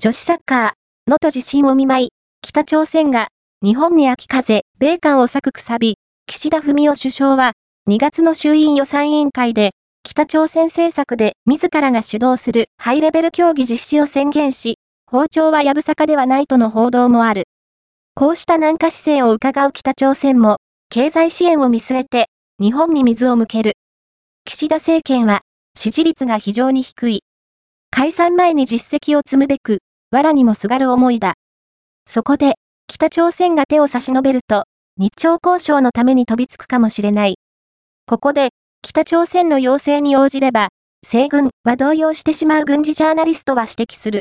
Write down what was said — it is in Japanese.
女子サッカー、能登地震を見舞い、北朝鮮が日本に秋風、米韓を割くくさび、岸田文雄首相は2月の衆院予算委員会で北朝鮮政策で自らが主導するハイレベル協議実施を宣言し、包丁はやぶさかではないとの報道もある。こうした軟化姿勢を伺う北朝鮮も、経済支援を見据えて、日本に水を向ける。岸田政権は、支持率が非常に低い。解散前に実績を積むべく、藁にもすがる思いだ。そこで、北朝鮮が手を差し伸べると、日朝交渉のために飛びつくかもしれない。ここで、北朝鮮の要請に応じれば、西軍は動揺してしまう軍事ジャーナリストは指摘する。